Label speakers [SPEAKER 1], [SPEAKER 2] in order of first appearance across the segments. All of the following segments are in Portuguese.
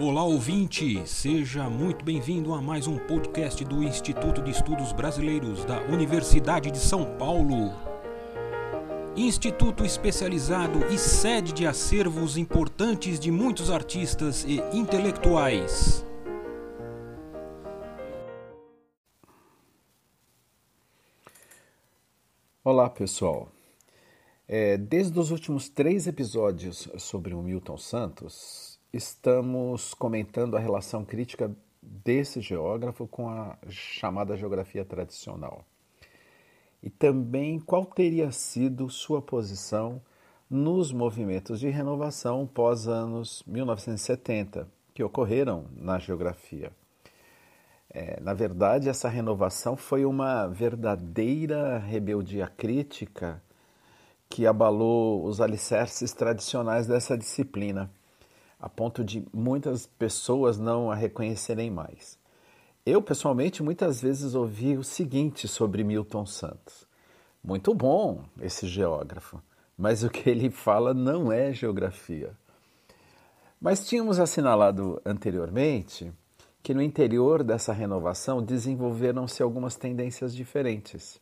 [SPEAKER 1] Olá ouvinte, seja muito bem-vindo a mais um podcast do Instituto de Estudos Brasileiros da Universidade de São Paulo. Instituto especializado e sede de acervos importantes de muitos artistas e intelectuais.
[SPEAKER 2] Olá pessoal, é, desde os últimos três episódios sobre o Milton Santos, estamos comentando a relação crítica desse geógrafo com a chamada geografia tradicional. E também qual teria sido sua posição nos movimentos de renovação pós anos 1970, que ocorreram na geografia. É, na verdade, essa renovação foi uma verdadeira rebeldia crítica que abalou os alicerces tradicionais dessa disciplina a ponto de muitas pessoas não a reconhecerem mais. Eu, pessoalmente, muitas vezes ouvi o seguinte sobre Milton Santos: muito bom esse geógrafo, mas o que ele fala não é geografia. Mas tínhamos assinalado anteriormente que no interior dessa renovação desenvolveram-se algumas tendências diferentes.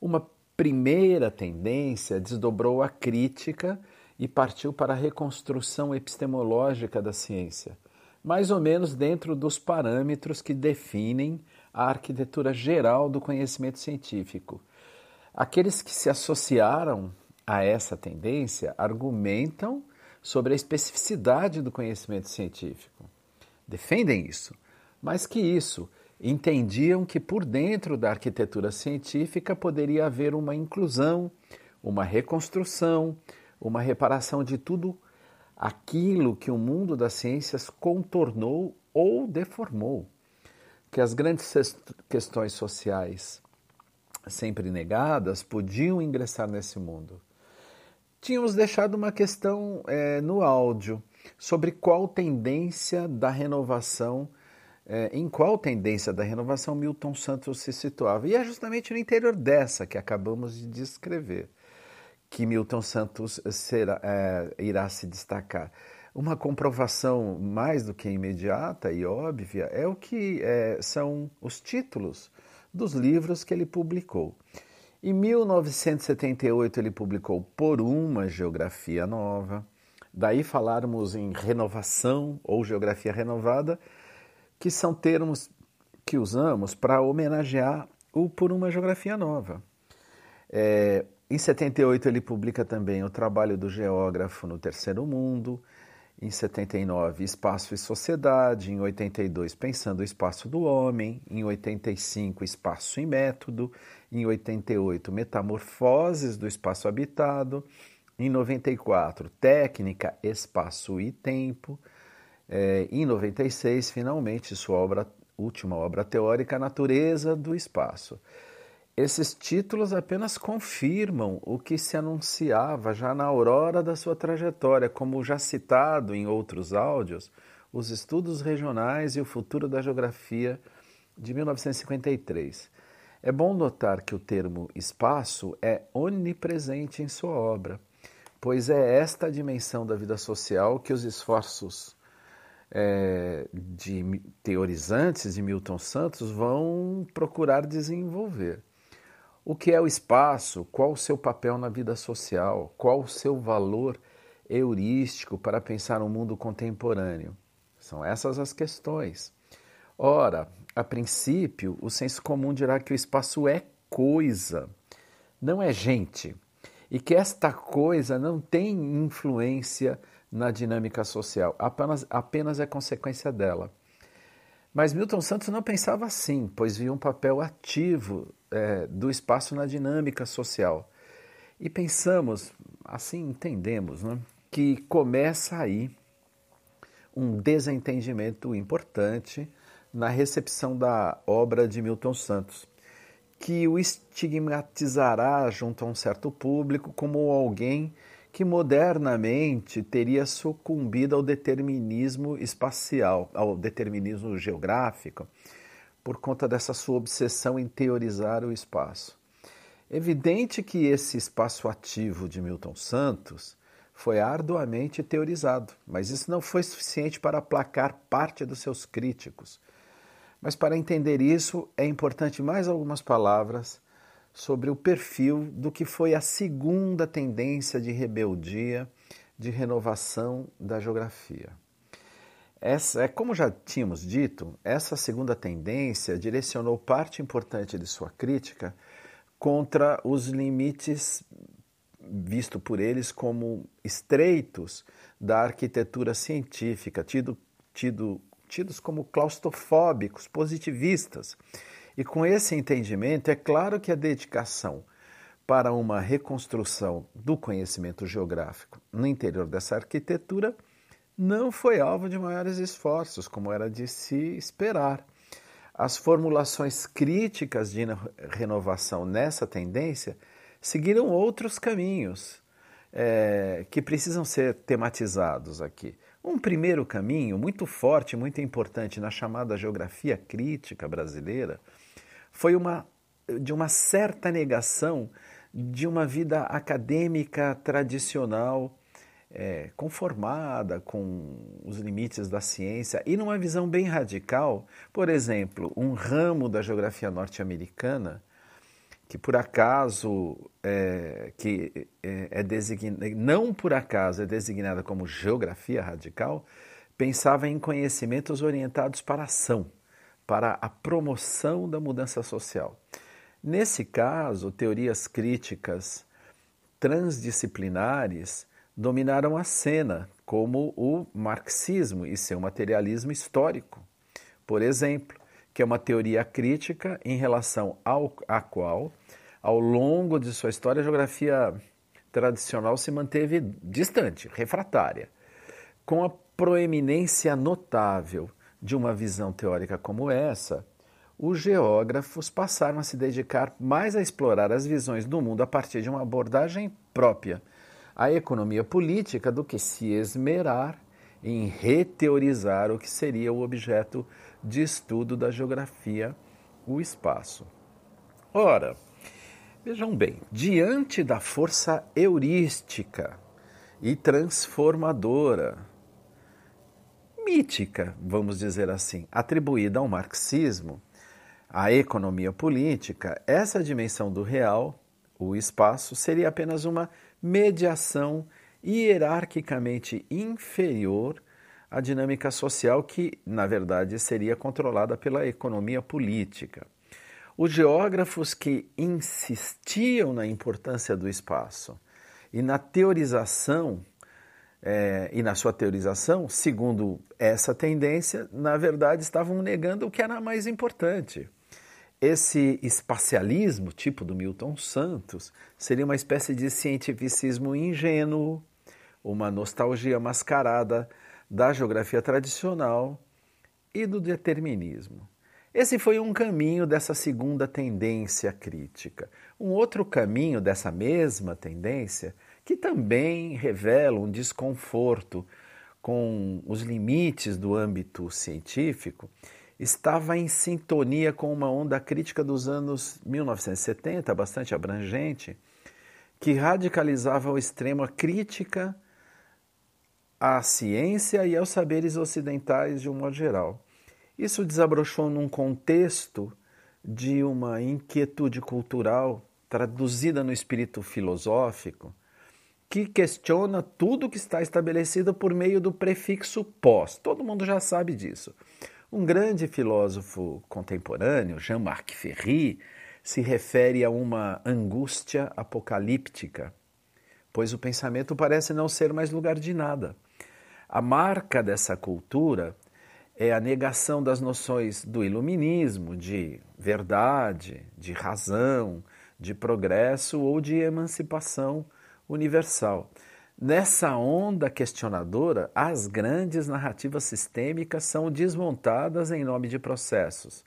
[SPEAKER 2] Uma primeira tendência desdobrou a crítica e partiu para a reconstrução epistemológica da ciência, mais ou menos dentro dos parâmetros que definem a arquitetura geral do conhecimento científico. Aqueles que se associaram a essa tendência argumentam sobre a especificidade do conhecimento científico. Defendem isso, mas que isso entendiam que por dentro da arquitetura científica poderia haver uma inclusão, uma reconstrução, uma reparação de tudo aquilo que o mundo das ciências contornou ou deformou. Que as grandes questões sociais, sempre negadas, podiam ingressar nesse mundo. Tínhamos deixado uma questão é, no áudio sobre qual tendência da renovação, é, em qual tendência da renovação Milton Santos se situava. E é justamente no interior dessa que acabamos de descrever que Milton Santos será, é, irá se destacar. Uma comprovação mais do que imediata e óbvia é o que é, são os títulos dos livros que ele publicou. Em 1978 ele publicou Por uma Geografia Nova. Daí falarmos em renovação ou geografia renovada, que são termos que usamos para homenagear o Por uma Geografia Nova. É, em 78 ele publica também o trabalho do geógrafo no Terceiro Mundo, em 79 Espaço e Sociedade, em 82 Pensando o Espaço do Homem, em 85 Espaço e Método, em 88 Metamorfoses do Espaço Habitado, em 94 Técnica, Espaço e Tempo, é, em 96 finalmente sua obra, última obra teórica Natureza do Espaço. Esses títulos apenas confirmam o que se anunciava já na aurora da sua trajetória, como já citado em outros áudios, os estudos regionais e o futuro da geografia de 1953. É bom notar que o termo espaço é onipresente em sua obra, pois é esta dimensão da vida social que os esforços é, de teorizantes de Milton Santos vão procurar desenvolver. O que é o espaço? Qual o seu papel na vida social? Qual o seu valor heurístico para pensar o um mundo contemporâneo? São essas as questões. Ora, a princípio, o senso comum dirá que o espaço é coisa, não é gente, e que esta coisa não tem influência na dinâmica social, apenas, apenas é consequência dela. Mas Milton Santos não pensava assim, pois via um papel ativo é, do espaço na dinâmica social. E pensamos, assim entendemos, né, que começa aí um desentendimento importante na recepção da obra de Milton Santos, que o estigmatizará junto a um certo público como alguém que modernamente teria sucumbido ao determinismo espacial, ao determinismo geográfico, por conta dessa sua obsessão em teorizar o espaço. Evidente que esse espaço ativo de Milton Santos foi arduamente teorizado, mas isso não foi suficiente para aplacar parte dos seus críticos. Mas para entender isso, é importante mais algumas palavras sobre o perfil do que foi a segunda tendência de rebeldia, de renovação da geografia. Essa, é como já tínhamos dito, essa segunda tendência direcionou parte importante de sua crítica contra os limites visto por eles como estreitos da arquitetura científica, tido, tido, tidos como claustrofóbicos, positivistas. E com esse entendimento, é claro que a dedicação para uma reconstrução do conhecimento geográfico no interior dessa arquitetura não foi alvo de maiores esforços, como era de se esperar. As formulações críticas de renovação nessa tendência seguiram outros caminhos é, que precisam ser tematizados aqui. Um primeiro caminho muito forte, muito importante na chamada geografia crítica brasileira foi uma de uma certa negação de uma vida acadêmica tradicional é, conformada com os limites da ciência e numa visão bem radical, por exemplo, um ramo da geografia norte-americana que por acaso é, que é, é designada, não por acaso é designada como geografia radical, pensava em conhecimentos orientados para a ação, para a promoção da mudança social. Nesse caso, teorias críticas transdisciplinares dominaram a cena, como o marxismo e seu materialismo histórico, por exemplo, que é uma teoria crítica em relação ao, à qual, ao longo de sua história, a geografia tradicional se manteve distante, refratária. Com a proeminência notável de uma visão teórica como essa, os geógrafos passaram a se dedicar mais a explorar as visões do mundo a partir de uma abordagem própria a economia política do que se esmerar em reteorizar o que seria o objeto de estudo da geografia, o espaço. Ora, vejam bem, diante da força heurística e transformadora, mítica, vamos dizer assim, atribuída ao marxismo, à economia política, essa dimensão do real, o espaço, seria apenas uma mediação hierarquicamente inferior à dinâmica social que, na verdade, seria controlada pela economia política. Os geógrafos que insistiam na importância do espaço e na teorização, é, e na sua teorização, segundo essa tendência, na verdade estavam negando o que era mais importante, esse espacialismo, tipo do Milton Santos, seria uma espécie de cientificismo ingênuo, uma nostalgia mascarada da geografia tradicional e do determinismo. Esse foi um caminho dessa segunda tendência crítica. Um outro caminho dessa mesma tendência, que também revela um desconforto com os limites do âmbito científico, estava em sintonia com uma onda crítica dos anos 1970, bastante abrangente, que radicalizava ao extremo a crítica à ciência e aos saberes ocidentais de um modo geral. Isso desabrochou num contexto de uma inquietude cultural traduzida no espírito filosófico, que questiona tudo que está estabelecido por meio do prefixo pós. Todo mundo já sabe disso. Um grande filósofo contemporâneo, Jean-Marc Ferry, se refere a uma angústia apocalíptica, pois o pensamento parece não ser mais lugar de nada. A marca dessa cultura é a negação das noções do iluminismo, de verdade, de razão, de progresso ou de emancipação universal. Nessa onda questionadora, as grandes narrativas sistêmicas são desmontadas em nome de processos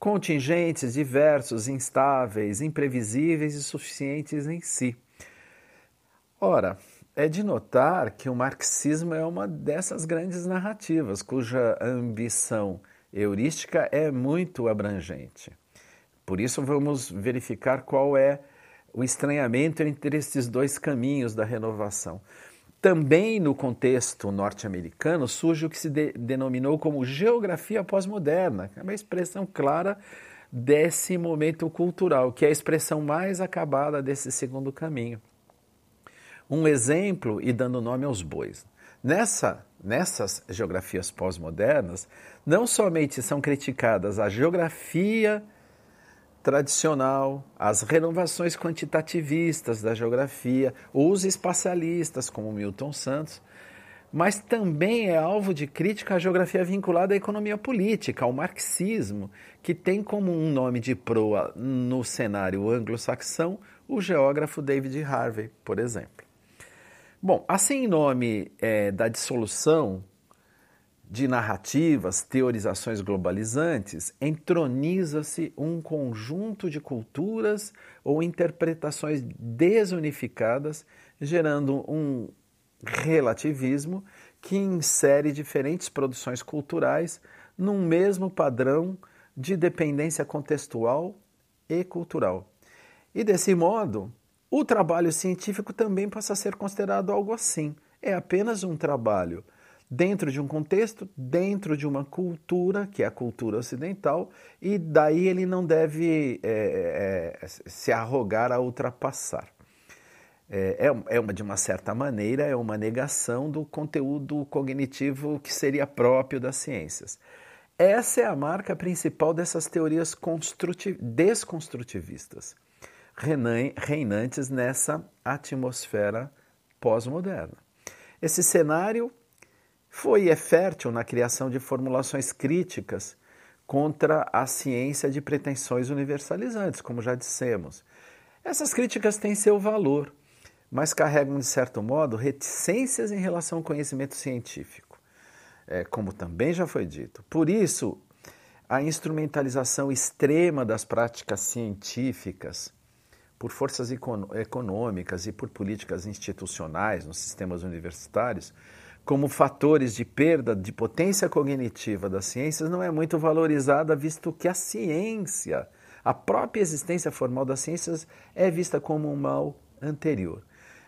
[SPEAKER 2] contingentes, diversos, instáveis, imprevisíveis e suficientes em si. Ora, é de notar que o marxismo é uma dessas grandes narrativas, cuja ambição heurística é muito abrangente. Por isso, vamos verificar qual é o estranhamento entre esses dois caminhos da renovação. Também no contexto norte-americano surge o que se de denominou como geografia pós-moderna, é uma expressão clara desse momento cultural, que é a expressão mais acabada desse segundo caminho. Um exemplo, e dando nome aos bois. Nessa, nessas geografias pós-modernas, não somente são criticadas a geografia tradicional, as renovações quantitativistas da geografia, os espacialistas, como Milton Santos, mas também é alvo de crítica a geografia vinculada à economia política, ao marxismo, que tem como um nome de proa no cenário anglo-saxão o geógrafo David Harvey, por exemplo. Bom, assim em nome é, da dissolução de narrativas, teorizações globalizantes, entroniza-se um conjunto de culturas ou interpretações desunificadas, gerando um relativismo que insere diferentes produções culturais num mesmo padrão de dependência contextual e cultural. E desse modo, o trabalho científico também passa a ser considerado algo assim. É apenas um trabalho dentro de um contexto, dentro de uma cultura, que é a cultura ocidental, e daí ele não deve é, é, se arrogar a ultrapassar. É, é, é uma, de uma certa maneira, é uma negação do conteúdo cognitivo que seria próprio das ciências. Essa é a marca principal dessas teorias desconstrutivistas, reinantes nessa atmosfera pós-moderna. Esse cenário foi e é fértil na criação de formulações críticas contra a ciência de pretensões universalizantes, como já dissemos. Essas críticas têm seu valor, mas carregam, de certo modo, reticências em relação ao conhecimento científico, é, como também já foi dito. Por isso, a instrumentalização extrema das práticas científicas por forças econômicas e por políticas institucionais nos sistemas universitários como fatores de perda de potência cognitiva das ciências não é muito valorizada, visto que a ciência, a própria existência formal das ciências, é vista como um mal anterior.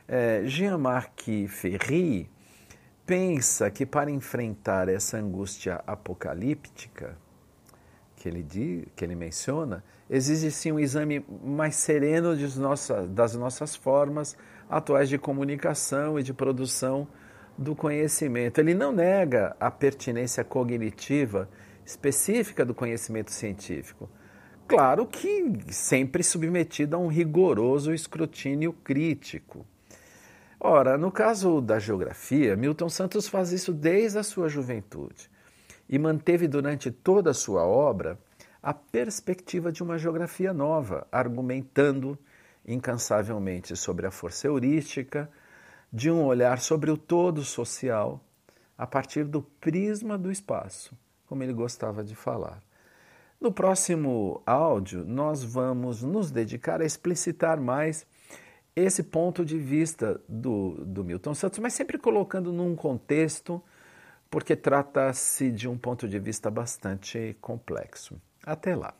[SPEAKER 2] É, Jean-Marc Ferry pensa que para enfrentar essa angústia apocalíptica que ele, diz, que ele menciona, exige sim um exame mais sereno nossa, das nossas formas atuais de comunicação e de produção do conhecimento. Ele não nega a pertinência cognitiva específica do conhecimento científico. Claro que sempre submetido a um rigoroso escrutínio crítico. Ora, no caso da geografia, Milton Santos faz isso desde a sua juventude e manteve durante toda a sua obra a perspectiva de uma geografia nova, argumentando incansavelmente sobre a força heurística, de um olhar sobre o todo social a partir do prisma do espaço, como ele gostava de falar. No próximo áudio, nós vamos nos dedicar a explicitar mais esse ponto de vista do, do Milton Santos, mas sempre colocando num contexto, porque trata-se de um ponto de vista bastante complexo. Até lá!